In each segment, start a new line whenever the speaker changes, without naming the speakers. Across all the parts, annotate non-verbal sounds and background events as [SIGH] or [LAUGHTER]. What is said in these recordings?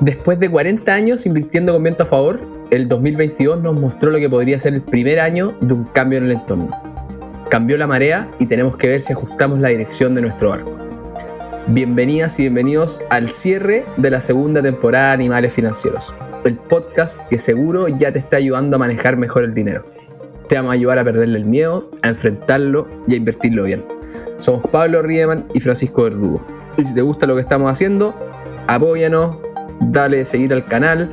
Después de 40 años invirtiendo con viento a favor, el 2022 nos mostró lo que podría ser el primer año de un cambio en el entorno. Cambió la marea y tenemos que ver si ajustamos la dirección de nuestro barco. Bienvenidas y bienvenidos al cierre de la segunda temporada de Animales Financieros, el podcast que seguro ya te está ayudando a manejar mejor el dinero. Te vamos a ayudar a perderle el miedo, a enfrentarlo y a invertirlo bien. Somos Pablo Riemann y Francisco Verdugo. Y si te gusta lo que estamos haciendo, apóyanos, dale seguir al canal,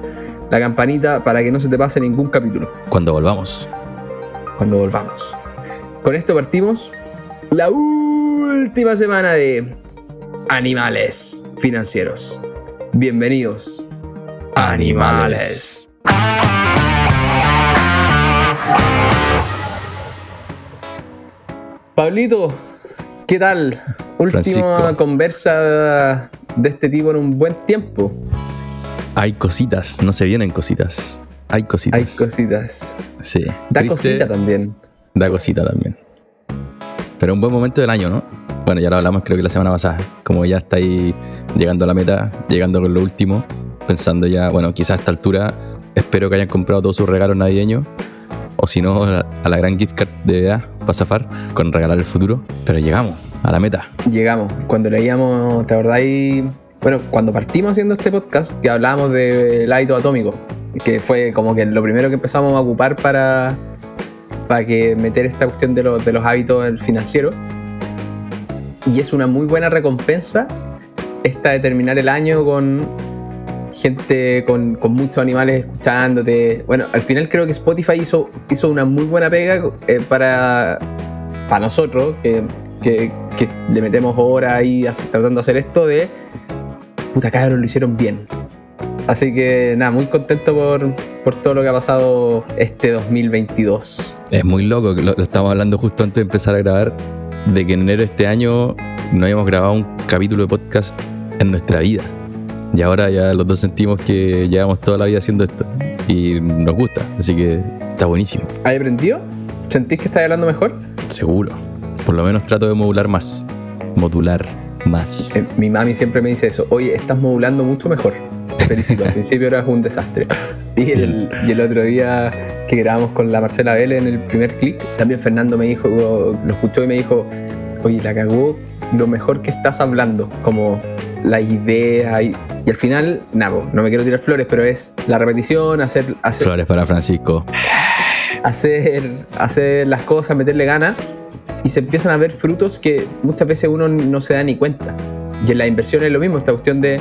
la campanita para que no se te pase ningún capítulo.
Cuando volvamos.
Cuando volvamos. Con esto partimos la última semana de Animales Financieros. Bienvenidos. Animales. Pablito, ¿qué tal? Última
Francisco.
conversa de este tipo en un buen tiempo.
Hay cositas, no se vienen cositas. Hay cositas.
Hay cositas.
Sí.
Da
Triste,
cosita también.
Da cosita también. Pero un buen momento del año, ¿no? Bueno, ya lo hablamos creo que la semana pasada. Como ya está ahí llegando a la meta, llegando con lo último, pensando ya, bueno, quizás a esta altura espero que hayan comprado todos sus regalos navideños. O si no, a la gran gift card de EA para zafar con regalar el futuro. Pero llegamos a la meta.
Llegamos. Cuando leíamos, ¿te acordáis? Bueno, cuando partimos haciendo este podcast, que hablábamos del hábito atómico, que fue como que lo primero que empezamos a ocupar para, para que meter esta cuestión de, los- de los hábitos financieros. Y es una muy buena recompensa esta de terminar el año con gente, con, con muchos animales escuchándote. Bueno, al final creo que Spotify hizo, hizo una muy buena pega eh, para, para nosotros, que, que- le metemos horas ahí tratando de hacer esto de puta cabros lo hicieron bien. Así que nada, muy contento por, por todo lo que ha pasado este 2022.
Es muy loco, lo, lo estábamos hablando justo antes de empezar a grabar, de que en enero de este año no habíamos grabado un capítulo de podcast en nuestra vida. Y ahora ya los dos sentimos que llevamos toda la vida haciendo esto. Y nos gusta, así que está buenísimo.
¿Has aprendido? ¿Sentís que estás hablando mejor?
Seguro. Por lo menos trato de modular más. Modular más.
Eh, mi mami siempre me dice eso. Oye, estás modulando mucho mejor. Te felicito. Al [LAUGHS] principio eras un desastre. Y el, y el otro día que grabamos con la Marcela Vélez en el primer clic, también Fernando me dijo, lo escuchó y me dijo, oye, la cagó lo mejor que estás hablando. Como la idea y, y al final, nada, no me quiero tirar flores, pero es la repetición, hacer, hacer,
Flores para Francisco.
hacer, hacer las cosas, meterle ganas y se empiezan a ver frutos que muchas veces uno no se da ni cuenta. Y en la inversión es lo mismo, esta cuestión de,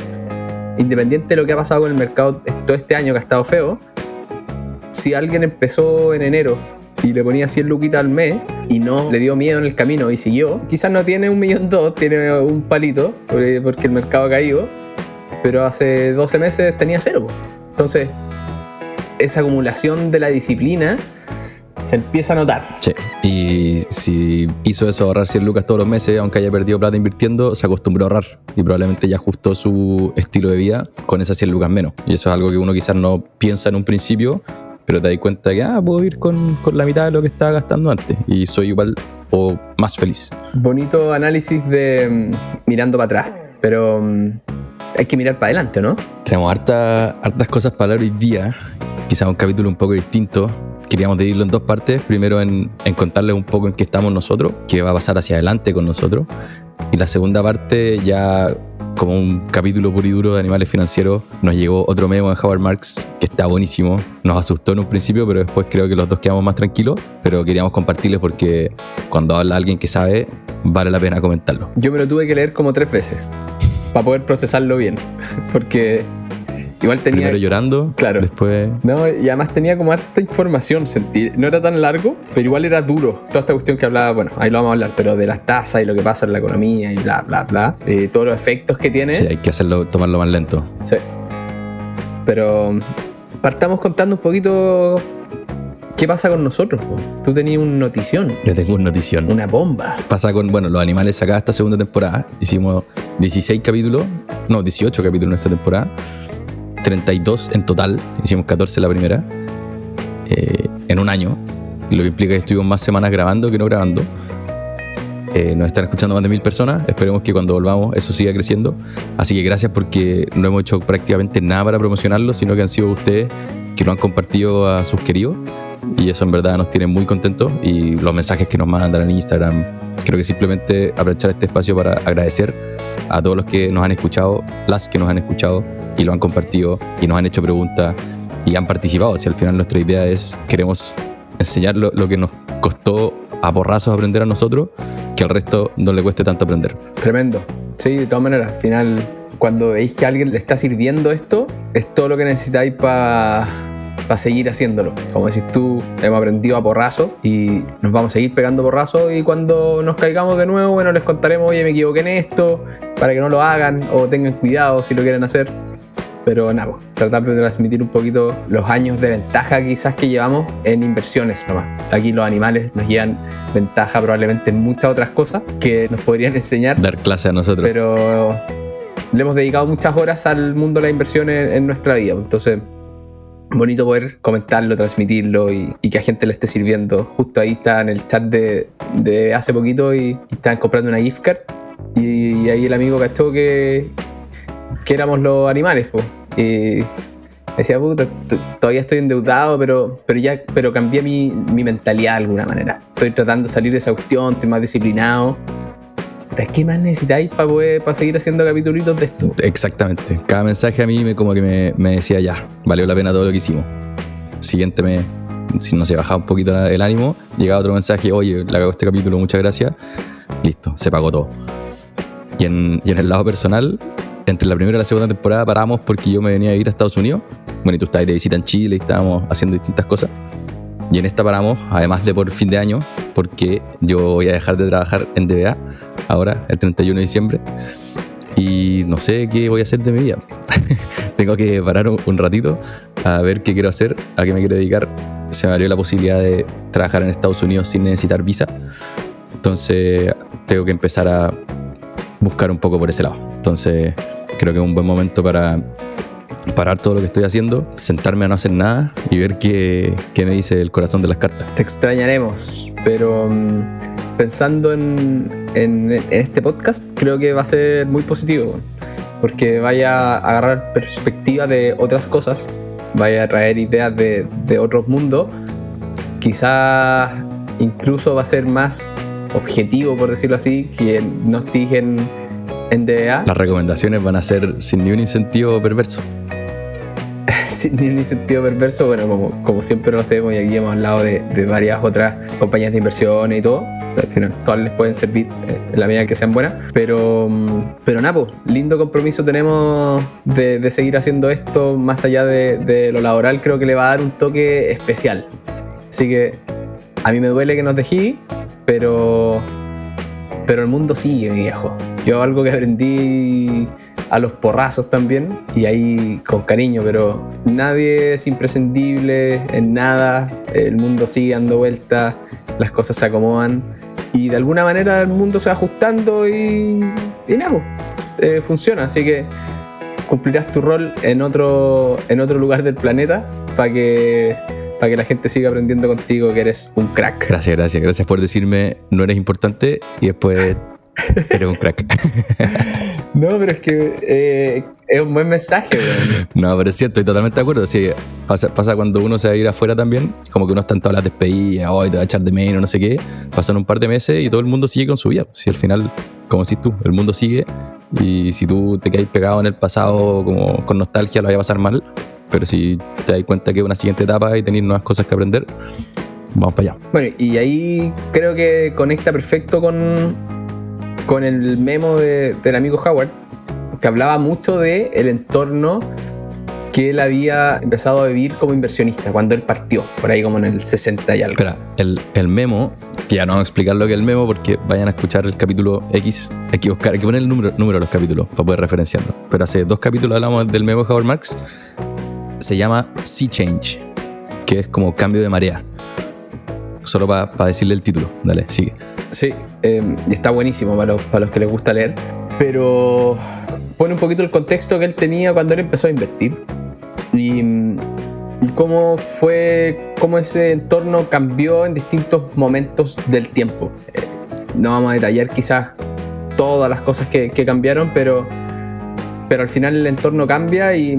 independiente de lo que ha pasado con el mercado todo este año que ha estado feo, si alguien empezó en enero y le ponía 100 luquitas al mes y no le dio miedo en el camino y siguió, quizás no tiene un millón dos, tiene un palito porque el mercado ha caído, pero hace 12 meses tenía cero. Entonces, esa acumulación de la disciplina se empieza a notar.
Sí. Y si hizo eso ahorrar 100 lucas todos los meses, aunque haya perdido plata invirtiendo, se acostumbró a ahorrar. Y probablemente ya ajustó su estilo de vida con esas 100 lucas menos. Y eso es algo que uno quizás no piensa en un principio, pero te das cuenta que, ah, puedo ir con, con la mitad de lo que estaba gastando antes. Y soy igual o más feliz.
Bonito análisis de mm, mirando para atrás, pero mm, hay que mirar para adelante, ¿no?
Tenemos harta- hartas cosas para hablar hoy día. Quizás un capítulo un poco distinto. Queríamos dividirlo en dos partes. Primero en, en contarles un poco en qué estamos nosotros, qué va a pasar hacia adelante con nosotros. Y la segunda parte ya como un capítulo puro y duro de animales financieros. Nos llegó otro memo de Howard Marks que está buenísimo. Nos asustó en un principio, pero después creo que los dos quedamos más tranquilos. Pero queríamos compartirles porque cuando habla alguien que sabe, vale la pena comentarlo.
Yo me lo tuve que leer como tres veces para poder procesarlo bien, [LAUGHS] porque igual tenía...
Primero llorando,
Claro.
después
No, y además tenía como harta información, sentí. No era tan largo, pero igual era duro. Toda esta cuestión que hablaba, bueno, ahí lo vamos a hablar, pero de las tasas y lo que pasa en la economía y bla, bla, bla. eh, todos los efectos que tiene.
sí, hay que hacerlo, tomarlo más lento.
Sí. Pero partamos contando un poquito qué pasa con nosotros. po. Tú tenías una notición,
Le tengo una notición.
una bomba.
Pasa con, bueno, los animales acá esta segunda temporada. Hicimos 16 capítulos, no, 18 capítulos en esta temporada. 32 en total, hicimos 14 la primera. eh, en un año. Lo que implica que estuvimos más semanas grabando que no grabando. Eh, nos están escuchando más de mil personas. Esperemos que cuando volvamos eso siga creciendo. Así que gracias porque no hemos hecho prácticamente nada para promocionarlo, sino que han sido ustedes que lo han compartido a sus queridos. Y eso en verdad nos tiene muy contentos. Y los mensajes que nos mandan en Instagram. Creo que simplemente aprovechar este espacio para agradecer a todos los que nos han escuchado, las que nos han escuchado y lo han compartido y nos han hecho preguntas y han participado. Si al final nuestra idea es, queremos enseñar lo, lo que nos costó a porrazos aprender a nosotros, que al resto no le cueste tanto aprender.
Tremendo. Sí, de todas maneras, al final, cuando veis que a alguien le está sirviendo esto, es todo lo que necesitáis para seguir haciéndolo. Como decís tú, hemos aprendido a porrazo y nos vamos a seguir pegando porrazo y cuando nos caigamos de nuevo, bueno, les contaremos, oye, me equivoqué en esto, para que no lo hagan o tengan cuidado si lo quieren hacer. Pero nada, pues, tratar de transmitir un poquito los años de ventaja quizás que llevamos en inversiones nomás. Aquí los animales nos llevan ventaja probablemente en muchas otras cosas que nos podrían enseñar.
Dar clase a nosotros.
Pero le hemos dedicado muchas horas al mundo de la inversión en, nuestra vida. Entonces, bonito poder comentarlo, transmitirlo y, que a gente le esté sirviendo. Justo ahí está en el chat de, de hace poquito y, y, estaban comprando una gift card. Y, ahí el amigo cachó que, que éramos los animales, pues. Y decía, puta, todavía estoy endeudado, pero, pero ya pero cambié mi, mi, mentalidad de alguna manera. Estoy tratando de salir de esa cuestión, estoy más disciplinado. ¿Qué más necesitáis para seguir haciendo capítulos de esto?
Exactamente. Cada mensaje a mí me, como que me, me decía ya, valió la pena todo lo que hicimos. Siguiente me, si no se bajaba un poquito el ánimo, llegaba otro mensaje, oye, le hago este capítulo, muchas gracias. Listo, se pagó todo. Y en, y en el lado personal, entre la primera y la segunda temporada paramos porque yo me venía a ir a Estados Unidos. Bueno, y tú estabas de visita en Chile y estábamos haciendo distintas cosas. Y en esta paramos, además de por fin de año, porque yo voy a dejar de trabajar en DBA ahora, el 31 de diciembre. Y no sé qué voy a hacer de mi vida. [LAUGHS] Tengo que parar un ratito a ver qué quiero hacer, a qué me quiero dedicar. Se me abrió la posibilidad de trabajar en Estados Unidos sin necesitar visa. Entonces tengo que empezar a buscar un poco por ese lado. Entonces creo que es un buen momento para parar todo lo que estoy haciendo, sentarme a no hacer nada y ver qué, qué me dice el corazón de las cartas.
Te extrañaremos, pero um, pensando en, en, este podcast, creo que va a ser muy positivo, porque vaya a agarrar perspectiva de otras cosas, vaya a traer ideas de, de otros mundos, quizás incluso va a ser más objetivo, por decirlo así, que digan en DEA.
Las recomendaciones van a ser sin ni un incentivo perverso. [LAUGHS]
sin ni un incentivo perverso, bueno, como, como siempre lo hacemos y aquí hemos hablado de, de varias otras compañías de inversiones y todo. Al final, todas les pueden servir eh, en la medida que sean buenas. Pero, pero nada, pues, lindo compromiso tenemos de, de, seguir haciendo esto más allá de, de lo laboral. Creo que le va a dar un toque especial. Así que a mí me duele que nos dejé, pero, pero el mundo sigue, viejo. Yo algo que aprendí a los porrazos también, y ahí con cariño, pero nadie es imprescindible en nada, el mundo sigue dando vueltas, las cosas se acomodan, y de alguna manera el mundo se va ajustando y, nada, eh, funciona, así que cumplirás tu rol en otro, en otro lugar del planeta para que para que la gente siga aprendiendo contigo que eres un crack.
Gracias, gracias. Gracias por decirme no eres importante y después [LAUGHS] eres un crack. [LAUGHS]
no, pero es que eh, es un buen mensaje. Güey.
No, pero es cierto, estoy totalmente de acuerdo. Sí, pasa, pasa cuando uno se va a ir afuera también, como que uno está en todas las despedidas, hoy te va a echar de menos, no sé qué. Pasan un par de meses y todo el mundo sigue con su vida. Si al final, como decís tú, el mundo sigue y si tú te quedas pegado en el pasado como con nostalgia, lo vaya a pasar mal pero si te das cuenta que es una siguiente etapa y tenéis nuevas cosas que aprender, vamos para allá.
Bueno, y ahí creo que conecta perfecto con, con el memo de, del amigo Howard, que hablaba mucho de el entorno que él había empezado a vivir como inversionista cuando él partió, por ahí como en el 60 y algo.
Espera, el, el memo, que ya no vamos a explicar lo que es el memo porque vayan a escuchar el capítulo X, hay que buscar, hay que poner el número, número de los capítulos para poder referenciarlo. Pero hace dos capítulos hablamos del memo de Howard Marks se llama Sea Change, que es como cambio de marea. Solo para pa decirle el título. Dale, sigue.
Sí, eh, está buenísimo para los, para los que les gusta leer, pero pone un poquito el contexto que él tenía cuando él empezó a invertir y, y cómo fue, cómo ese entorno cambió en distintos momentos del tiempo. Eh, no vamos a detallar quizás todas las cosas que, que cambiaron, pero, pero al final el entorno cambia y,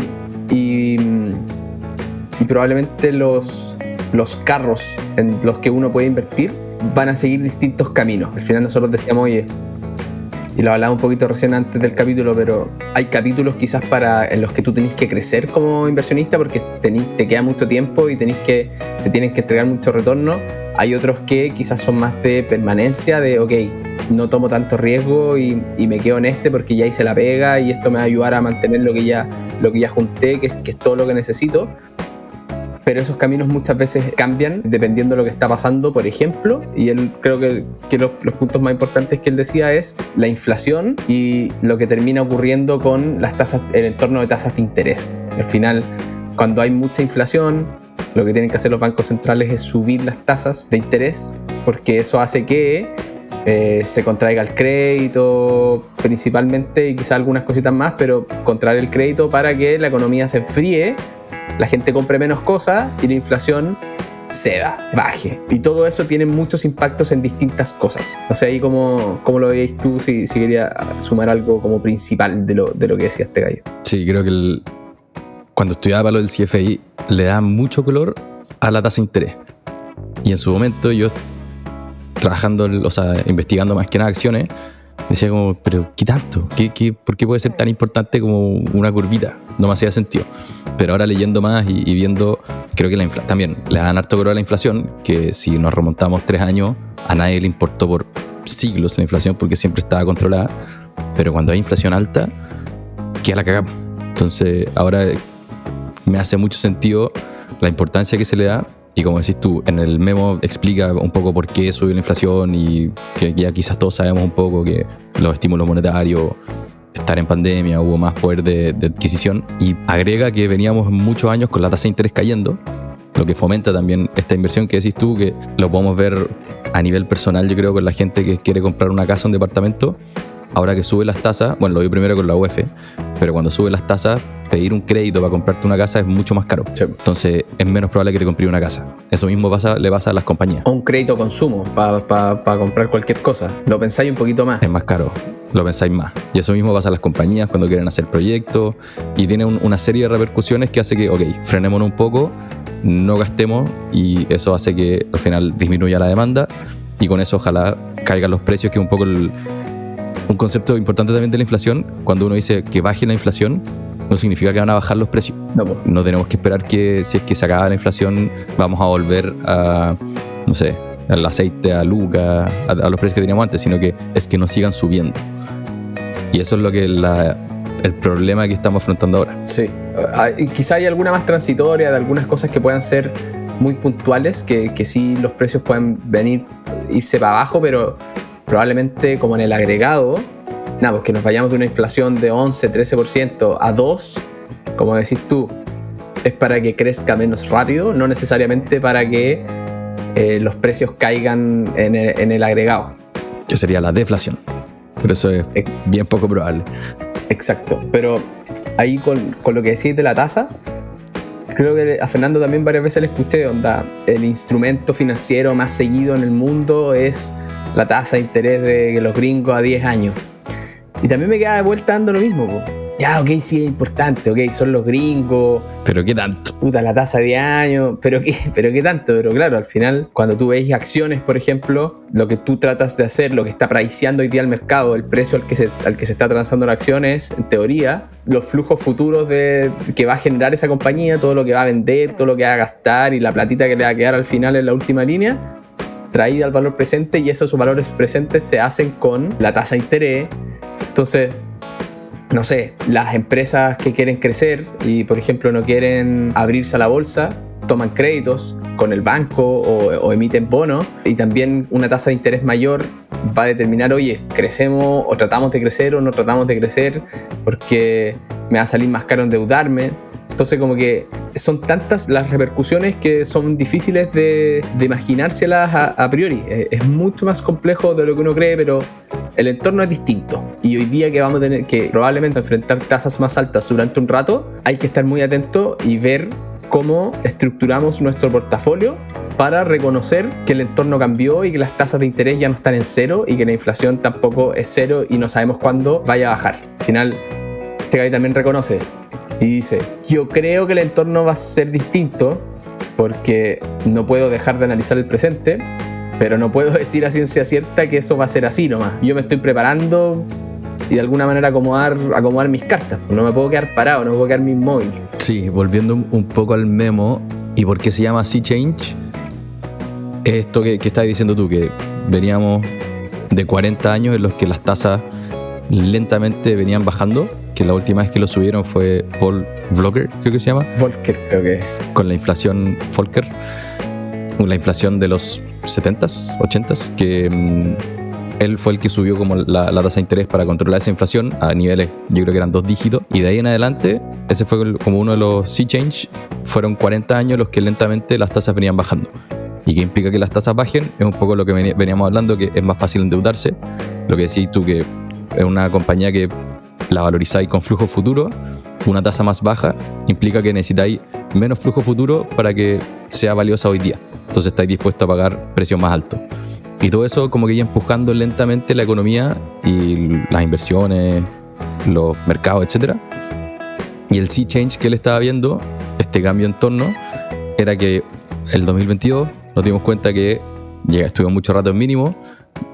y probablemente los, los carros en los que uno puede invertir van a seguir distintos caminos. Al final nosotros decíamos, oye, y lo hablaba un poquito recién antes del capítulo, pero hay capítulos quizás para en los que tú tenés que crecer como inversionista porque tenés, te queda mucho tiempo y tenés que, te tienen que entregar mucho retorno. Hay otros que quizás son más de permanencia, de, ok, no tomo tanto riesgo y, me quedo en este porque ya hice la pega y esto me va a ayudar a mantener lo que ya, lo que ya junté, que, que es todo lo que necesito pero esos caminos muchas veces cambian dependiendo de lo que está pasando, por ejemplo, y él creo que, que los, los, puntos más importantes que él decía es la inflación y lo que termina ocurriendo con las tasas, el entorno de tasas de interés. Al final, cuando hay mucha inflación, lo que tienen que hacer los bancos centrales es subir las tasas de interés, porque eso hace que eh, se contraiga el crédito principalmente y quizá algunas cositas más, pero contraer el crédito para que la economía se enfríe la gente compre menos cosas y la inflación ceda, baje. Y todo eso tiene muchos impactos en distintas cosas. No sé ahí cómo, cómo lo veis tú, si, si, quería sumar algo como principal de lo, de lo que decía este gallo.
Sí, creo que cuando estudiaba lo del CFI le da mucho color a la tasa de interés. Y en su momento yo, trabajando, o sea, investigando más que nada acciones, decía como, pero ¿qué tanto? ¿Qué, qué, por qué puede ser tan importante como una curvita? No me hacía sentido. Pero ahora leyendo más y, viendo, creo que la también le dan harto color a la inflación, que si nos remontamos tres años, a nadie le importó por siglos la inflación porque siempre estaba controlada. Pero cuando hay inflación alta, queda la cagamos. Entonces ahora me hace mucho sentido la importancia que se le da y como decís tú, en el memo explica un poco por qué subió la inflación y que ya quizás todos sabemos un poco que los estímulos monetarios, estar en pandemia, hubo más poder de, de adquisición y agrega que veníamos muchos años con la tasa de interés cayendo, lo que fomenta también esta inversión que decís tú, que lo podemos ver a nivel personal, yo creo, con la gente que quiere comprar una casa, un departamento. Ahora que sube las tasas, bueno, lo vi primero con la UEF, pero cuando sube las tasas, pedir un crédito para comprarte una casa es mucho más caro.
Sí.
Entonces es menos probable que te compre una casa. Eso mismo pasa, le pasa a las compañías.
O un crédito consumo para pa, pa comprar cualquier cosa. Lo pensáis un poquito más.
Es más caro, lo pensáis más. Y eso mismo pasa a las compañías cuando quieren hacer proyectos y tiene un, una serie de repercusiones que hace que, ok, frenémonos un poco, no gastemos y eso hace que al final disminuya la demanda y con eso ojalá caigan los precios, que es un poco el, un concepto importante también de la inflación. Cuando uno dice que baje la inflación, no significa que van a bajar los precios.
No,
tenemos que esperar que si es que se acaba la inflación, vamos a volver a, no sé, al aceite, a Luca, a, a los precios que teníamos antes, sino que es que no sigan subiendo. Y eso es lo que la, el problema que estamos afrontando ahora.
Sí. Uh, quizá hay alguna más transitoria de algunas cosas que puedan ser muy puntuales, que, que sí los precios pueden venir, irse para abajo, pero probablemente como en el agregado, nada, pues que nos vayamos de una inflación de 11, 13% a 2, como decís tú, es para que crezca menos rápido, no necesariamente para que eh, los precios caigan en el, en el, agregado.
Que sería la deflación. Pero eso es bien poco probable.
Exacto. Pero ahí con, con lo que decís de la tasa, creo que a Fernando también varias veces le escuché, onda, el instrumento financiero más seguido en el mundo es la tasa de interés de los gringos a 10 años. Y también me queda de vuelta dando lo mismo. Po. Ya, ok, sí es importante, ok, son los gringos.
Pero qué tanto.
Puta, la tasa de años, pero qué, [LAUGHS] pero qué tanto. Pero claro, al final, cuando tú ves acciones, por ejemplo, lo que tú tratas de hacer, lo que está priceando hoy día el mercado, el precio al que se, al que se está transando la acción es, en teoría, los flujos futuros de, que va a generar esa compañía, todo lo que va a vender, todo lo que va a gastar y la platita que le va a quedar al final en la última línea traída al valor presente y esos valores presentes se hacen con la tasa de interés. Entonces, no sé, las empresas que quieren crecer y por ejemplo no quieren abrirse a la bolsa, toman créditos con el banco o, o emiten bonos y también una tasa de interés mayor va a determinar, oye, crecemos o tratamos de crecer o no tratamos de crecer porque me va a salir más caro endeudarme. Entonces como que son tantas las repercusiones que son difíciles de, de imaginárselas a, a, priori. Es mucho más complejo de lo que uno cree, pero el entorno es distinto. Y hoy día que vamos a tener que probablemente enfrentar tasas más altas durante un rato, hay que estar muy atento y ver cómo estructuramos nuestro portafolio para reconocer que el entorno cambió y que las tasas de interés ya no están en cero y que la inflación tampoco es cero y no sabemos cuándo vaya a bajar. Al final, este también reconoce y dice, yo creo que el entorno va a ser distinto porque no puedo dejar de analizar el presente, pero no puedo [LAUGHS] decir a ciencia cierta que eso va a ser así nomás. Yo me estoy preparando y de alguna manera acomodar, acomodar mis cartas. No me puedo quedar parado, no me puedo quedar inmóvil.
Sí, volviendo un poco al memo, ¿y por qué se llama Sea Change? Esto que, que estás diciendo tú, que veníamos de 40 años en los que las tasas lentamente venían bajando, que la última vez que lo subieron fue Paul Vlogger, creo que se llama.
Volcker, creo que.
Con la inflación Volcker, la inflación de los 70s, 80s, que mm, él fue el que subió como la, tasa de interés para controlar esa inflación a niveles, yo creo que eran dos dígitos. Y de ahí en adelante, ese fue como uno de los sea change. Fueron 40 años los que lentamente las tasas venían bajando. ¿Y qué implica que las tasas bajen? Es un poco lo que veníamos hablando, que es más fácil endeudarse. Lo que decís tú, que es una compañía que la valorizáis con flujo futuro, una tasa más baja implica que necesitáis menos flujo futuro para que sea valiosa hoy día. Entonces estáis dispuestos a pagar precios más altos. Y todo eso como que ya empujando lentamente la economía y las inversiones, los mercados, etc. Y el sea change que él estaba viendo, este cambio en torno, era que el 2022 nos dimos cuenta que llega, estuvo mucho rato en mínimo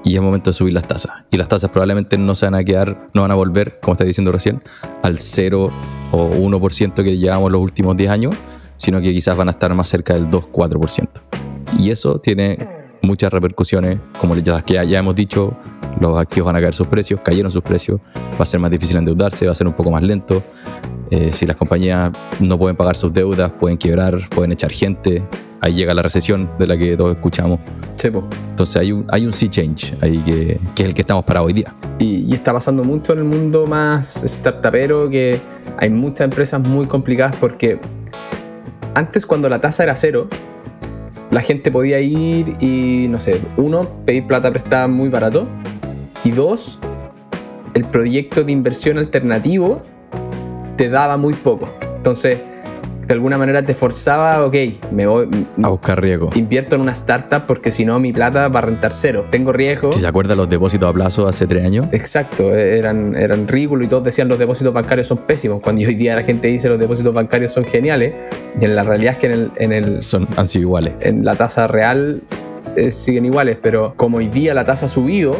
y es momento de subir las tasas. Y las tasas probablemente no se van a quedar, no van a volver, como está diciendo recién, al 0 o 1% que llevamos los últimos 10 años, sino que quizás van a estar más cerca del 2-4%. Y eso tiene muchas repercusiones, como las que ya, hemos dicho, los activos van a caer sus precios, cayeron sus precios, va a ser más difícil endeudarse, va a ser un poco más lento. Eh, si las compañías no pueden pagar sus deudas, pueden quebrar, pueden echar gente, ahí llega la recesión de la que todos escuchamos. Entonces hay un, hay un sea change ahí que, que, es el que estamos para hoy día.
Y, está pasando mucho en el mundo más startupero que hay muchas empresas muy complicadas porque antes cuando la tasa era cero, la gente podía ir y, no sé, uno, pedir plata prestada muy barato y dos, el proyecto de inversión alternativo te daba muy poco. Entonces, de alguna manera te forzaba, ok, me voy
a buscar riesgo.
Invierto en una startup porque si no mi plata va a rentar cero. Tengo riesgo.
Si se acuerdan los depósitos a plazo hace tres años.
Exacto, eran, eran ridículos y todos decían los depósitos bancarios son pésimos. Cuando hoy día la gente dice los depósitos bancarios son geniales, y en la realidad es que en el. En el
son, han sido iguales.
En la tasa real eh, siguen iguales, pero como hoy día la tasa ha subido,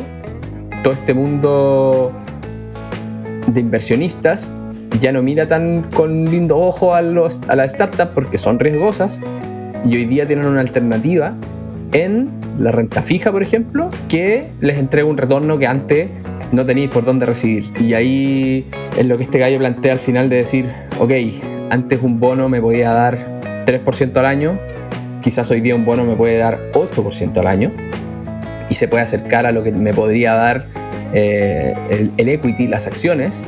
todo este mundo de inversionistas ya no mira tan con lindo ojo a, los, a las startups porque son riesgosas y hoy día tienen una alternativa en la renta fija, por ejemplo, que les entrega un retorno que antes no tenéis por dónde recibir. Y ahí es lo que este gallo plantea al final de decir, ok, antes un bono me podía dar 3% al año, quizás hoy día un bono me puede dar 8% al año y se puede acercar a lo que me podría dar eh, el, el equity, las acciones,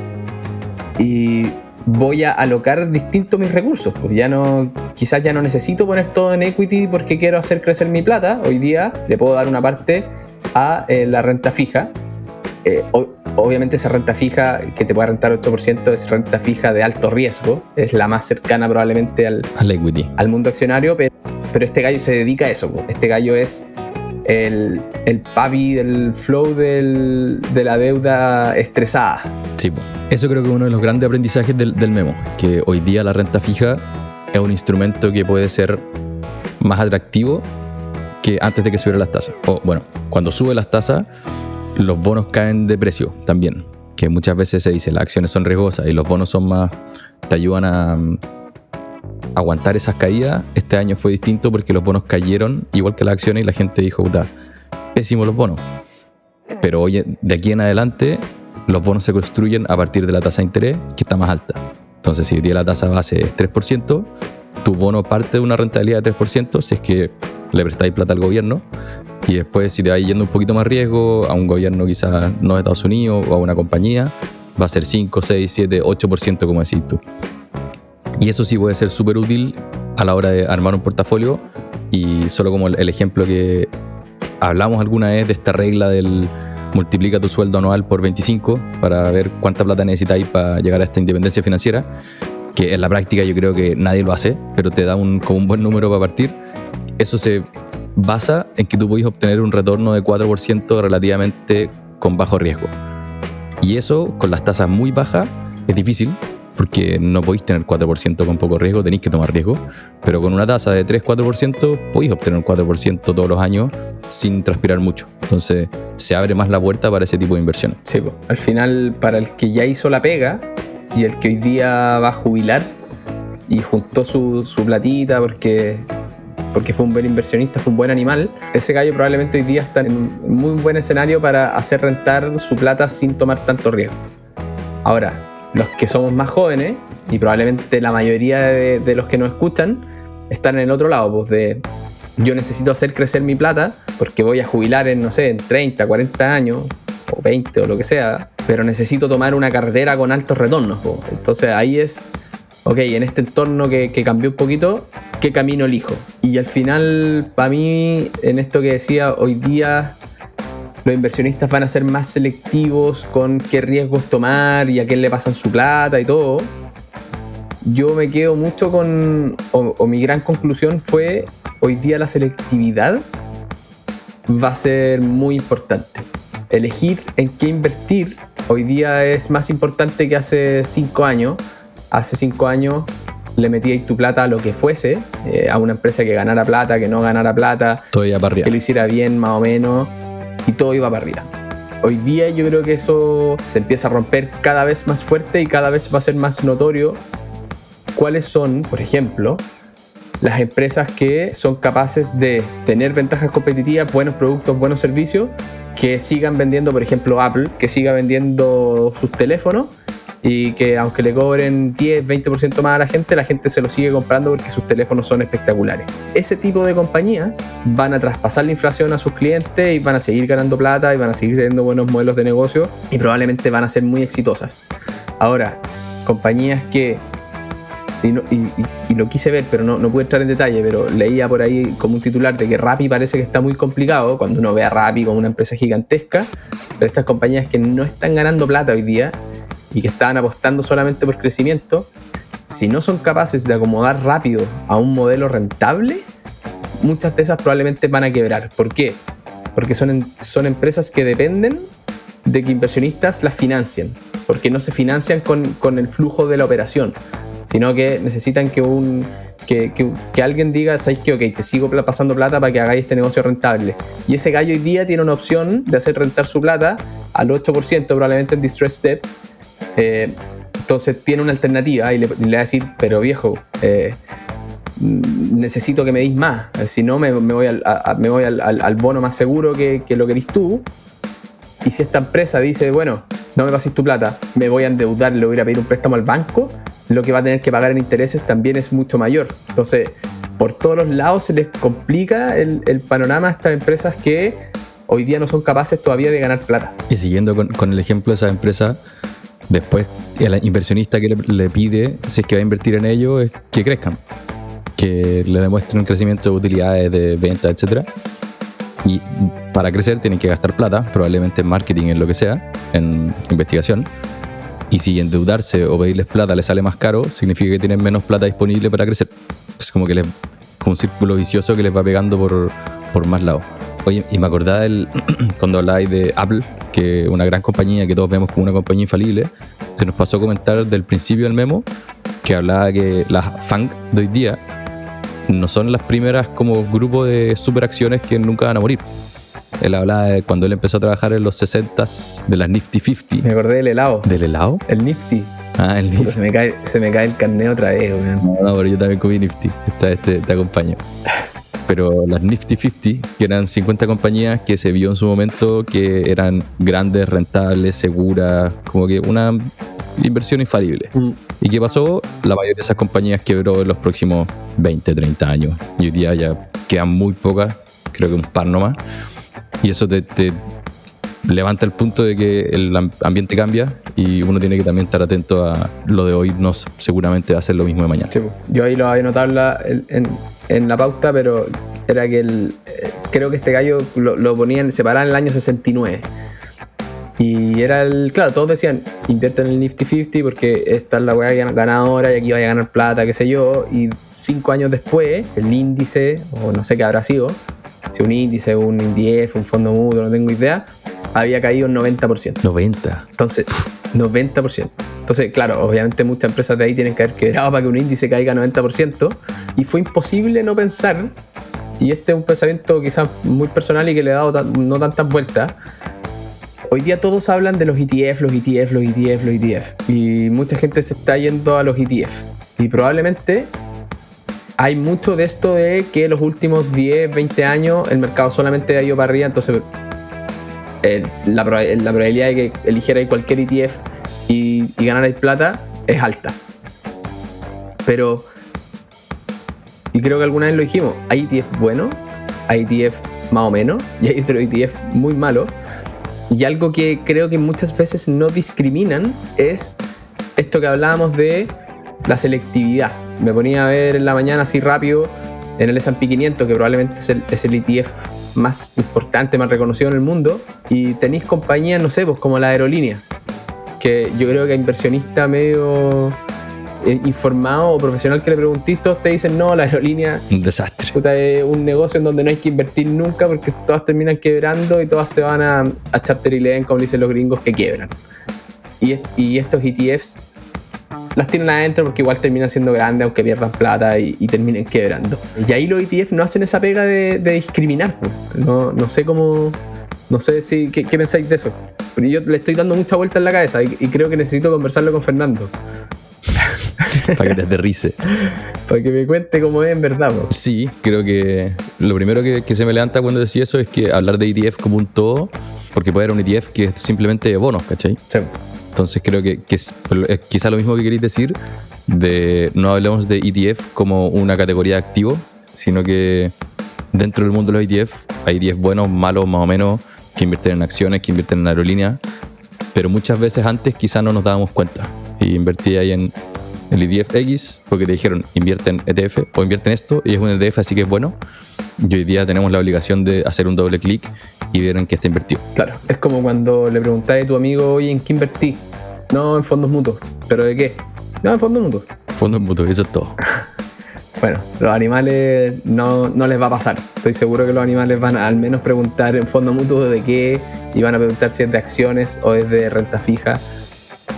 y voy a alocar distintos mis recursos. Pues ya no, quizás ya no necesito poner todo en equity porque quiero hacer crecer mi plata. Hoy día le puedo dar una parte a eh, la renta fija. Eh, obviamente esa renta fija que te puede rentar 8% es renta fija de alto riesgo. Es la más cercana probablemente al,
al equity.
Al mundo accionario, pero, pero, este gallo se dedica a eso. Pues. Este gallo es el, el pavi del flow del, de la deuda estresada.
Sí. Eso creo que es uno de los grandes aprendizajes del, memo, que hoy día la renta fija es un instrumento que puede ser más atractivo que antes de que subieran las tasas. O bueno, cuando sube las tasas, los bonos caen de precio también. Que muchas veces se dice las acciones son riesgosas y los bonos son más. te ayudan a aguantar esas caídas. Este año fue distinto porque los bonos cayeron igual que las acciones y la gente dijo, puta, pésimo los bonos. Pero oye, de aquí en adelante los bonos se construyen a partir de la tasa de interés que está más alta. Entonces, si hoy día la tasa base es 3%, tu bono parte de una rentabilidad de 3% si es que le prestáis plata al gobierno. Y después, si te vais yendo un poquito más riesgo, a un gobierno quizás no de Estados Unidos o a una compañía, va a ser 5, 6, 7, 8% como decís tú. Y eso sí puede ser súper útil a la hora de armar un portafolio. Y solo como el ejemplo que hablamos alguna vez de esta regla del multiplica tu sueldo anual por 25 para ver cuánta plata necesitáis para llegar a esta independencia financiera, que en la práctica yo creo que nadie lo hace, pero te da un, como un buen número para partir. Eso se basa en que tú puedes obtener un retorno de 4% relativamente con bajo riesgo. Y eso, con las tasas muy bajas, es difícil, porque no podéis tener 4% con poco riesgo, tenéis que tomar riesgo, pero con una tasa de 3-4% podéis obtener un 4% todos los años sin transpirar mucho. Entonces se abre más la puerta para ese tipo de inversiones.
Sí, al final, para el que ya hizo la pega y el que hoy día va a jubilar y juntó su, su platita porque, porque fue un buen inversionista, fue un buen animal, ese gallo probablemente hoy día está en un muy buen escenario para hacer rentar su plata sin tomar tanto riesgo. Ahora, los que somos más jóvenes, y probablemente la mayoría de, los que nos escuchan, están en el otro lado, pues de yo necesito hacer crecer mi plata porque voy a jubilar en, no sé, en 30, 40 años, o 20 o lo que sea, pero necesito tomar una cartera con altos retornos. po. Entonces ahí es, ok, en este entorno que, que cambió un poquito, ¿qué camino elijo? Y al final, para mí, en esto que decía, hoy día los inversionistas van a ser más selectivos con qué riesgos tomar y a quién le pasan su plata y todo. Yo me quedo mucho con, o, o mi gran conclusión fue, hoy día la selectividad va a ser muy importante. Elegir en qué invertir hoy día es más importante que hace cinco años. Hace cinco años le metíais tu plata a lo que fuese, eh, a una empresa que ganara plata, que no ganara plata,
arriba.
que lo hiciera bien más o menos y todo iba para arriba. Hoy día yo creo que eso se empieza a romper cada vez más fuerte y cada vez va a ser más notorio cuáles son, por ejemplo, las empresas que son capaces de tener ventajas competitivas, buenos productos, buenos servicios, que sigan vendiendo, por ejemplo, Apple, que siga vendiendo sus teléfonos y que aunque le cobren 10, 20% más a la gente, la gente se lo sigue comprando porque sus teléfonos son espectaculares. Ese tipo de compañías van a traspasar la inflación a sus clientes y van a seguir ganando plata y van a seguir teniendo buenos modelos de negocio y probablemente van a ser muy exitosas. Ahora, compañías que y, no- y- lo quise ver, pero no, no pude entrar en detalle, pero leía por ahí como un titular de que Rappi parece que está muy complicado cuando uno ve a Rappi como una empresa gigantesca, pero estas compañías que no están ganando plata hoy día y que estaban apostando solamente por crecimiento, si no son capaces de acomodar rápido a un modelo rentable, muchas de esas probablemente van a quebrar. ¿Por qué? Porque son, son empresas que dependen de que inversionistas las financien, porque no se financian con, con el flujo de la operación, sino que necesitan que un que, que- que alguien diga, ¿sabes qué? Ok, te sigo pasando plata para que hagáis este negocio rentable. Y ese gallo hoy día tiene una opción de hacer rentar su plata al 8%, probablemente en Distress Step. Eh, entonces tiene una alternativa y le, le va a decir, pero viejo, eh, necesito que me deis más. Si no, me, voy, al, bono más seguro que, lo que diste tú. Y si esta empresa dice, bueno, no me pases tu plata, me voy a endeudar, le voy a ir a pedir un préstamo al banco, lo que va a tener que pagar en intereses también es mucho mayor. Entonces, por todos los lados se les complica el, panorama a estas empresas que hoy día no son capaces todavía de ganar plata.
Y siguiendo con, con el ejemplo de esa empresa, después el inversionista que le, pide, si es que va a invertir en ello, es que crezcan, que le demuestren un crecimiento de utilidades, de ventas, etc. Y para crecer tienen que gastar plata, probablemente en marketing, en lo que sea, en investigación. Y si endeudarse o pedirles plata les sale más caro, significa que tienen menos plata disponible para crecer. Es como que les, un círculo vicioso que les va pegando por, por más lados. Oye, y me acordaba del, [CLEARS THROAT] cuando hablabais de Apple, que una gran compañía que todos vemos como una compañía infalible, se nos pasó a comentar del principio del memo que hablaba que las FANG de hoy día no son las primeras como grupo de superacciones que nunca van a morir. Él hablaba de cuando él empezó a trabajar en los 60s de las Nifty 50.
Me acordé del helado,
¿Del helado?
el Nifty.
Ah, el Nifty.
se, me cae, se me cae el carnet otra vez, weón.
No, no, pero yo también comí Nifty. Esta vez te, te acompaño. Pero las Nifty 50, que eran 50 compañías que se vio en su momento que eran grandes, rentables, seguras, como que una inversión infalible.
Mm.
¿Y qué pasó? La mayoría de esas compañías quebró en los próximos 20, 30 años. Y hoy día ya quedan muy pocas, creo que un par nomás. Y eso te, te levanta el punto de que el am- ambiente cambia y uno tiene que también estar atento a lo de hoy, no seguramente va a ser lo mismo de mañana.
Yo ahí lo había notado en la, pauta, pero era que eh, creo que este gallo lo, ponían separado en el año 69. Y era el, claro, todos decían, invierte en el Nifty 50 porque esta es la weá ganadora y aquí vaya a ganar plata, qué sé yo. Y cinco años después, el índice, o no sé qué habrá sido, si un índice, un IDF, un fondo mutuo, no tengo idea, había caído un 90%.
90.
Entonces, 90%. Entonces, claro, obviamente muchas empresas de ahí tienen que haber quebrado para que un índice caiga 90%. Y fue imposible no pensar, y este es un pensamiento quizás muy personal y que le he dado no tantas vueltas. Hoy día todos hablan de los ETF, los ETF, los ETF, los ETF. Y mucha gente se está yendo a los ETF. Y probablemente hay mucho de esto de que los últimos 10, 20 años el mercado solamente ha ido para arriba, entonces eh, la, probabilidad de que eligierais cualquier ETF y, y ganarais plata es alta. Pero, y creo que alguna vez lo dijimos, hay ETF bueno, hay ETF más o menos, y hay otro ETF muy malo. Y algo que creo que muchas veces no discriminan es esto que hablábamos de la selectividad. Me ponía a ver en la mañana así rápido en el S&P 500, que probablemente es el, es el ETF más importante, más reconocido en el mundo, y tenéis compañías, no sé, pues como la aerolínea, que yo creo que inversionista medio eh, informado o profesional que le preguntís, todos te dicen, no, la aerolínea
Un desastre.
puta, es un negocio en donde no hay que invertir nunca porque todas terminan quebrando y todas se van a, a charter y leen, como dicen los gringos, que quiebran. Y, y estos ETFs las tienen adentro porque igual terminan siendo grandes aunque pierdan plata y, y terminen quebrando. Y ahí los ETF no hacen esa pega de, de discriminar. No, no sé cómo... No sé si... ¿Qué, qué pensáis de eso? Pero yo le estoy dando mucha vuelta en la cabeza y, y creo que necesito conversarlo con Fernando. [LAUGHS]
Para que te aterrice.
Para que me cuente cómo es en verdad. po.
Sí, creo que lo primero que, que se me levanta cuando decía eso es que hablar de ETF como un todo, porque puede haber un ETF que es simplemente bonos, ¿cachai?
Sí.
Entonces creo que, que es, quizá lo mismo que queréis decir, de no hablemos de ETF como una categoría de activo, sino que dentro del mundo de los ETF hay ETF buenos, malos, más o menos, que invierten en acciones, que invierten en aerolíneas, pero muchas veces antes quizá no nos dábamos cuenta y invertí ahí en el ETF X porque te dijeron invierte en ETF o invierte en esto y es un ETF así que es bueno y hoy día tenemos la obligación de hacer un doble clic y ver en qué está invertido.
Claro, es como cuando le preguntáis a tu amigo, oye, ¿en qué invertí? No, en fondos mutuos. ¿Pero de qué? No, en fondos mutuos.
Fondos mutuos, eso es todo. [LAUGHS]
Bueno, los animales no, no les va a pasar. Estoy seguro que los animales van a al menos preguntar en fondo mutuo de qué y van a preguntar si es de acciones o es de renta fija.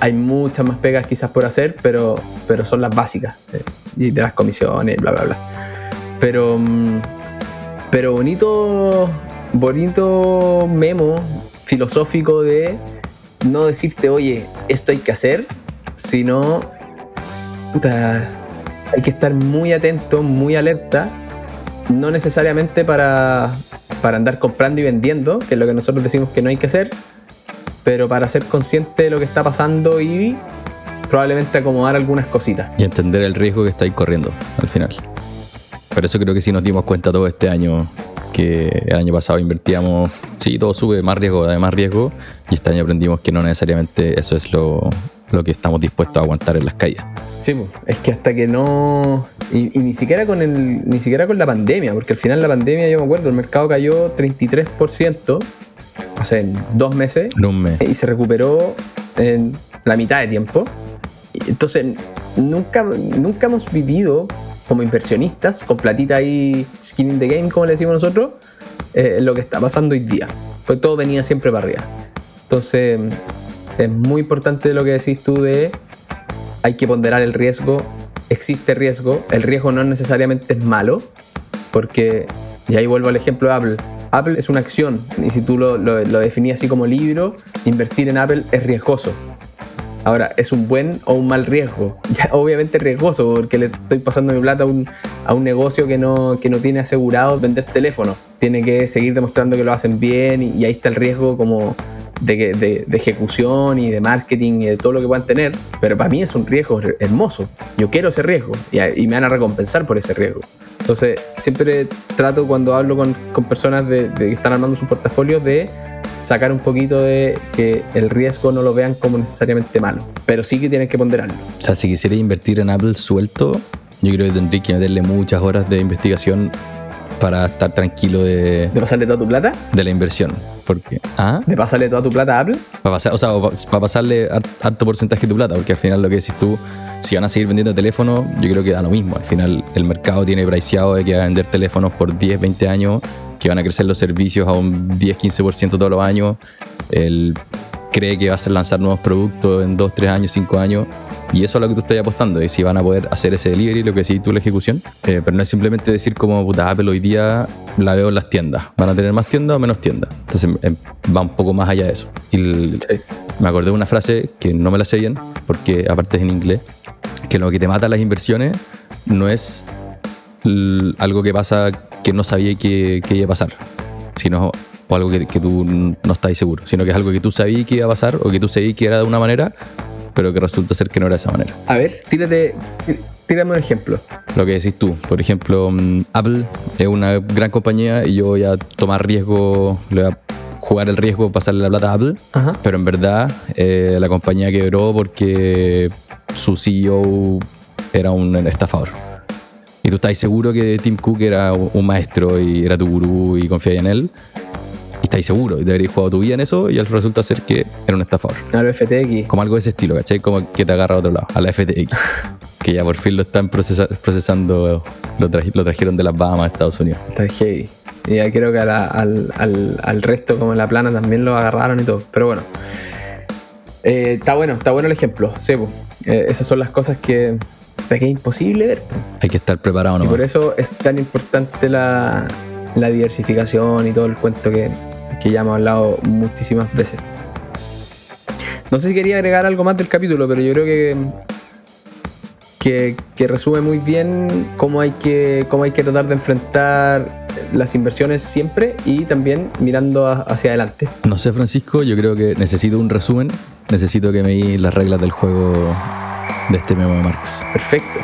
Hay muchas más pegas quizás por hacer, pero, pero son las básicas. eh, y de las comisiones, bla, bla, bla. Pero, mm, pero bonito, bonito memo filosófico de no decirte, oye, esto hay que hacer, sino, puta, hay que estar muy atento, muy alerta, no necesariamente para, para andar comprando y vendiendo, que es lo que nosotros decimos que no hay que hacer, pero para ser consciente de lo que está pasando y probablemente acomodar algunas cositas.
y entender el riesgo que estáis corriendo al final. Por eso creo que sí nos dimos cuenta todo este año que el año pasado invertíamos, sí, todo sube, más riesgo, además riesgo, y este año aprendimos que no necesariamente eso es lo, lo que estamos dispuestos a aguantar en las caídas.
Sí, es que hasta que no. Y, y ni siquiera con el. Ni siquiera con la pandemia, porque al final la pandemia, yo me acuerdo, el mercado cayó 33% hace en dos meses
En un mes.
y se recuperó en la mitad de tiempo. Entonces, nunca, nunca hemos vivido como inversionistas, con platita ahí, skin in the game, como le decimos nosotros, eh, lo que está pasando hoy día. Pues todo venía siempre para arriba. Entonces, es muy importante lo que decís tú de hay que ponderar el riesgo, existe riesgo, el riesgo no necesariamente es malo, porque, y ahí vuelvo al ejemplo de Apple, Apple es una acción, y si tú lo, lo, lo definías así como libro, invertir en Apple es riesgoso. Ahora, ¿es un buen o un mal riesgo? [LAUGHS] Ya, obviamente es riesgoso, porque le estoy pasando mi plata a un, a un negocio que no, que no tiene asegurado vender teléfonos. Tiene que seguir demostrando que lo hacen bien y, ahí está el riesgo como de, de- de ejecución y de marketing y de todo lo que puedan tener. Pero para mí es un riesgo her- hermoso. Yo quiero ese riesgo y, me van a recompensar por ese riesgo. Entonces, siempre trato cuando hablo con, con personas que están armando sus portafolios de sacar un poquito de que el riesgo no lo vean como necesariamente malo, pero sí que tienen que ponderarlo.
O sea, si quisiera invertir en Apple suelto, yo creo que tendría que meterle muchas horas de investigación para estar tranquilo de,
¿De pasarle toda tu plata?
de la inversión. Porque, ah,
¿De pasarle toda tu plata a Apple?
para pasar, o sea, para pasarle har- harto porcentaje de tu plata, porque al final lo que decís tú, si van a seguir vendiendo teléfonos, yo creo que da lo mismo. Al final, el mercado tiene braceado de que va a vender teléfonos por 10, 20 años, que van a crecer los servicios a un 10, 15% todos los años. Él cree que va a lanzar nuevos productos en 2, 3 años, 5 años. Y eso es lo que tú estás apostando, y si van a poder hacer ese delivery, lo que sí tú la ejecución. Eh, pero no es simplemente decir como, puta, Apple hoy día la veo en las tiendas. ¿Van a tener más tiendas o menos tiendas? Entonces em, va un poco más allá de eso. Y me acordé de una frase que no me la sé bien, porque aparte es en inglés, que lo que te mata las inversiones no es algo que pasa que no sabía que, que iba a pasar, sino o algo que, que, tú no estás seguro, sino que es algo que tú sabías que iba a pasar o que tú sabías que era de una manera, pero que resulta ser que no era de esa manera.
A ver, tírate, tírame un ejemplo.
Lo que decís tú, por ejemplo, mm, Apple es una gran compañía y yo voy a tomar riesgo, le voy a jugar el riesgo, pasarle la plata a Apple, pero en verdad eh, la compañía quebró porque su CEO era un estafador. Y tú estás seguro que Tim Cook era un maestro y era tu gurú y confiabas en él. Y estás seguro, y te jugado tu vida en eso y resulta ser que era un estafador.
A la FTX.
Como algo de ese estilo, ¿cachai? Como que te agarra a otro lado, a la FTX. [LAUGHS] que ya por fin lo están procesando, lo, trajeron de las Bahamas a Estados Unidos.
Está heavy. Y ya creo que al, al, resto, como en la plana, también lo agarraron y todo. Pero bueno. Eh, está bueno, está bueno el ejemplo. Sí, eh, esas son las cosas que, que es imposible ver.
Hay que estar preparado, ¿no?
Y por eso es tan importante la, la diversificación y todo el cuento que, que ya hemos hablado muchísimas veces. No sé si quería agregar algo más del capítulo, pero yo creo que, que, que, resume muy bien cómo hay, que, cómo hay que tratar de enfrentar las inversiones siempre y también mirando hacia adelante.
No sé, Francisco, yo creo que necesito un resumen. Necesito que me di las reglas del juego de este memo de Marx.
Perfecto.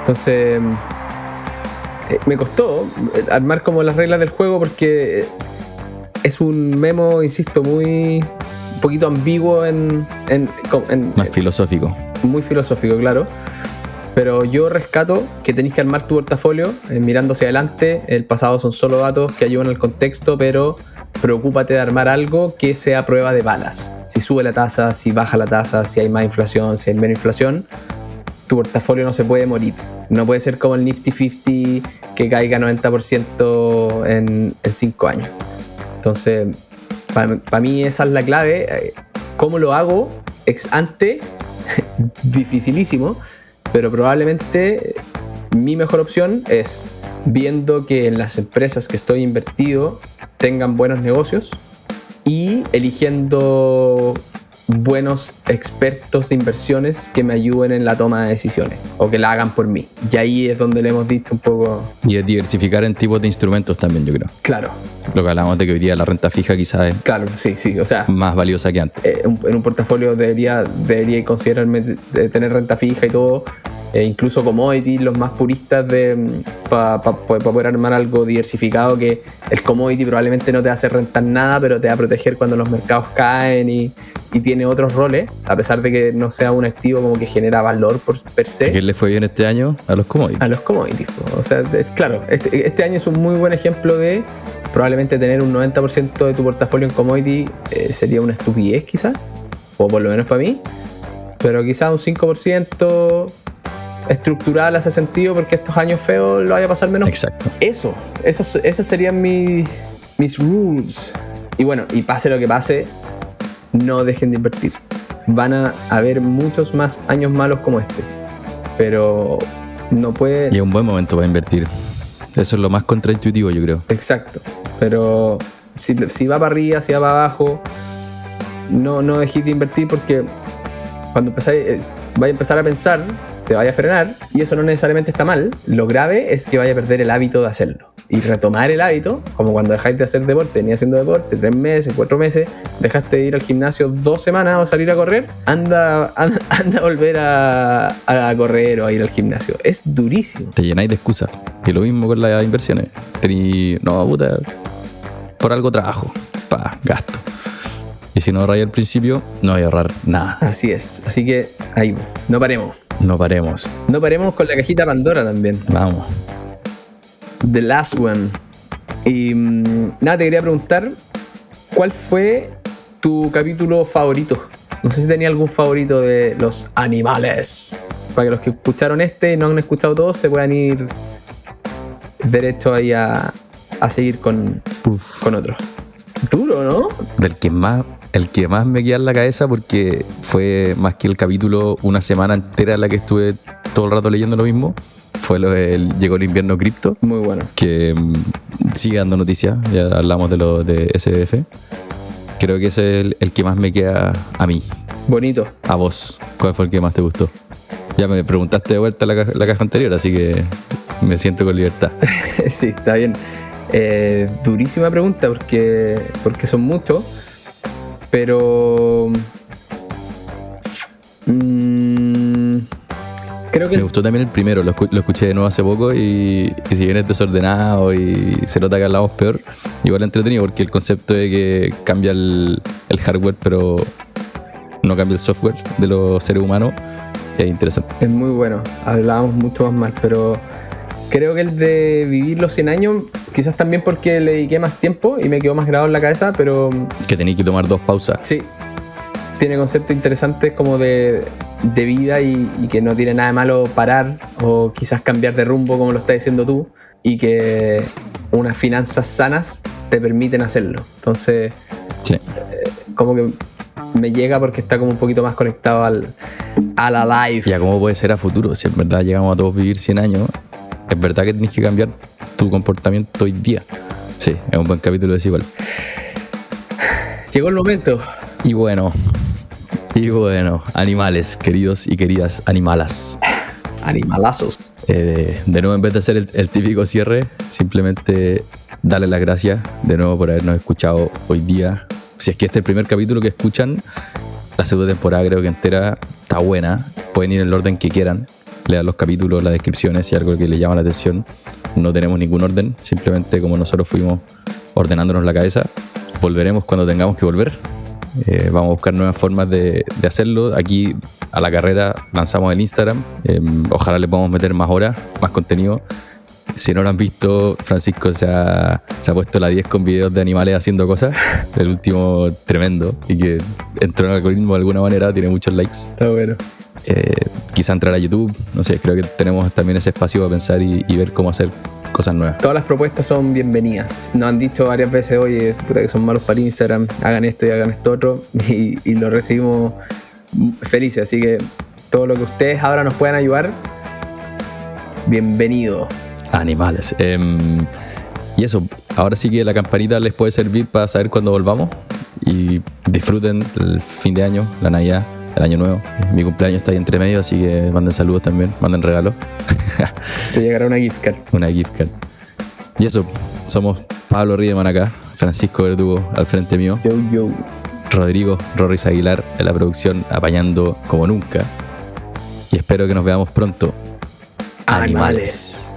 Entonces, eh, me costó armar como las reglas del juego porque es un memo, insisto, muy un poquito ambiguo en, en,
más filosófico.
Muy filosófico, claro. Pero yo rescato que tenéis que armar tu portafolio eh, mirando hacia adelante. El pasado son solo datos que ayudan al contexto, pero preocúpate de armar algo que sea prueba de balas. Si sube la tasa, si baja la tasa, si hay más inflación, si hay menos inflación, tu portafolio no se puede morir. No puede ser como el Nifty 50 que caiga 90% en 5 años. Entonces, para mí esa es la clave. Eh, ¿Cómo lo hago? Ex ante, [LAUGHS] dificilísimo, pero probablemente mi mejor opción es viendo que en las empresas que estoy invertido tengan buenos negocios y eligiendo buenos expertos de inversiones que me ayuden en la toma de decisiones o que la hagan por mí. Y ahí es donde le hemos visto un poco...
Y es diversificar en tipos de instrumentos también, yo creo.
Claro.
Lo que hablamos de que hoy día la renta fija quizás es...
Claro, sí, sí, o sea...
Más valiosa que antes.
Eh, en un portafolio debería, debería considerarme de tener renta fija y todo, e incluso commodity, los más puristas de para poder armar algo diversificado que el commodity probablemente no te va a hacer rentar nada, pero te va a proteger cuando los mercados caen y, y tiene otros roles, a pesar de que no sea un activo como que genera valor por per se.
¿Qué le fue bien este año a los commodities?
A los commodities. O sea, claro, este, este, año es un muy buen ejemplo de probablemente tener un 90% de tu portafolio en commodity eh, sería una estupidez quizás, o por lo menos para mí, pero quizás un 5% estructural hace sentido porque estos años feos lo vaya a pasar menos.
Exacto.
Eso, esos, esos serían mis, mis rules. Y bueno, y pase lo que pase, no dejen de invertir. Van a haber muchos más años malos como este. Pero no puede.
Y es un buen momento para invertir. Eso es lo más contraintuitivo, yo creo.
Exacto. Pero si, si va para arriba, si va para abajo, no, no dejéis de invertir porque cuando empezáis, vais a empezar a pensar te vaya a frenar y eso no necesariamente está mal. Lo grave es que vaya a perder el hábito de hacerlo. Y retomar el hábito, como cuando dejáis de hacer deporte, ni haciendo deporte, tres meses, cuatro meses, dejaste de ir al gimnasio dos semanas o salir a correr, anda, anda, [LAUGHS] a volver a, a, correr o a ir al gimnasio. Es durísimo.
Te llenáis de excusas. Y lo mismo con las inversiones. Tení, no, puta, por algo trabajo, pa, gasto. Y si no ahorráis al principio, no voy a ahorrar nada.
Así es. Así que ahí, no paremos.
No paremos.
No paremos con la cajita Pandora también.
Vamos.
The Last One. Y mm, nada, te quería preguntar, ¿cuál fue tu capítulo favorito No sé si tenía algún favorito de los animales. Para que los que escucharon este y no han escuchado todos se puedan ir derecho ahí a, a seguir con,
Uf.
con otro. Duro, ¿no?
Del que más, el que más me queda en la cabeza porque fue más que el capítulo una semana entera en la que estuve todo el rato leyendo lo mismo. Fue lo del Llegó el invierno cripto,
Muy bueno.
que mm, sigue dando noticias. Ya hablamos de lo de SDF. Creo que ese es el, el que más me queda a mí.
Bonito.
A vos, ¿cuál fue el que más te gustó? Ya me preguntaste de vuelta la, la caja anterior, así que me siento con libertad. [LAUGHS]
sí, está bien. Eh, durísima pregunta porque, porque son muchos, pero... mm, creo que
Me gustó también el primero, lo, escu- lo escuché de nuevo hace poco y, y si bien es desordenado y se nota que hablamos peor, igual entretenido porque el concepto de que cambia el, el hardware pero no cambia el software de los seres humanos es interesante.
es muy bueno. Hablábamos mucho más mal, pero creo que el de vivir los 100 años, quizás también porque le dediqué más tiempo y me quedó más grabado en la cabeza, pero
Que tenéis que tomar dos pausas.
Sí, tiene conceptos interesantes como de, de vida y, y que no tiene nada de malo parar o quizás cambiar de rumbo como lo estás diciendo tú y que unas finanzas sanas te permiten hacerlo. Entonces,
Sí.
como que me llega porque está como un poquito más conectado al, a la life.
Ya, ¿cómo puede ser a futuro? Si en verdad llegamos a todos vivir 100 años, es verdad que tienes que cambiar tu comportamiento hoy día. Sí, es un buen capítulo desigual.
Llegó el momento.
Y bueno, y bueno, animales, queridos y queridas animalas.
Animalazos.
Eh, de nuevo, en vez de hacer el, el típico cierre, simplemente darle las gracias de nuevo por habernos escuchado hoy día. Si es que este es el primer capítulo que escuchan, la segunda temporada creo que entera está buena. Pueden ir en el orden que quieran, lean los capítulos, las descripciones, si hay algo que les llama la atención. No tenemos ningún orden, simplemente como nosotros fuimos ordenándonos la cabeza. Volveremos cuando tengamos que volver. Eh, vamos a buscar nuevas formas de, de hacerlo. Aquí a la carrera lanzamos el Instagram. Eh, ojalá le podamos meter más horas, más contenido. Si no lo han visto, Francisco se ha, se ha puesto la 10 con videos de animales haciendo cosas. [LAUGHS] El último tremendo y que entró en el algoritmo de alguna manera, tiene muchos likes.
Está bueno.
Eh, quizá entrar a YouTube, no sé, creo que tenemos también ese espacio para pensar y, y ver cómo hacer cosas nuevas.
Todas las propuestas son bienvenidas. Nos han dicho varias veces, oye, puta que son malos para Instagram, hagan esto y hagan esto otro, [LAUGHS] y, y lo recibimos felices. Así que todo lo que ustedes ahora nos puedan ayudar, bienvenido.
Animales. Em, y eso, ahora sí que la campanita les puede servir para saber cuándo volvamos y disfruten el fin de año, la Navidad, el año nuevo. Mi cumpleaños está ahí entre medio, así que manden saludos también, manden regalos. [LAUGHS]
Te llegará una gift card.
Una gift card. Y eso, somos Pablo Riedemann acá, Francisco Verdugo al frente mío,
Yo, yo.
Rodrigo Rorris Aguilar en la producción apañando como nunca. Y espero que nos veamos pronto.
Animales.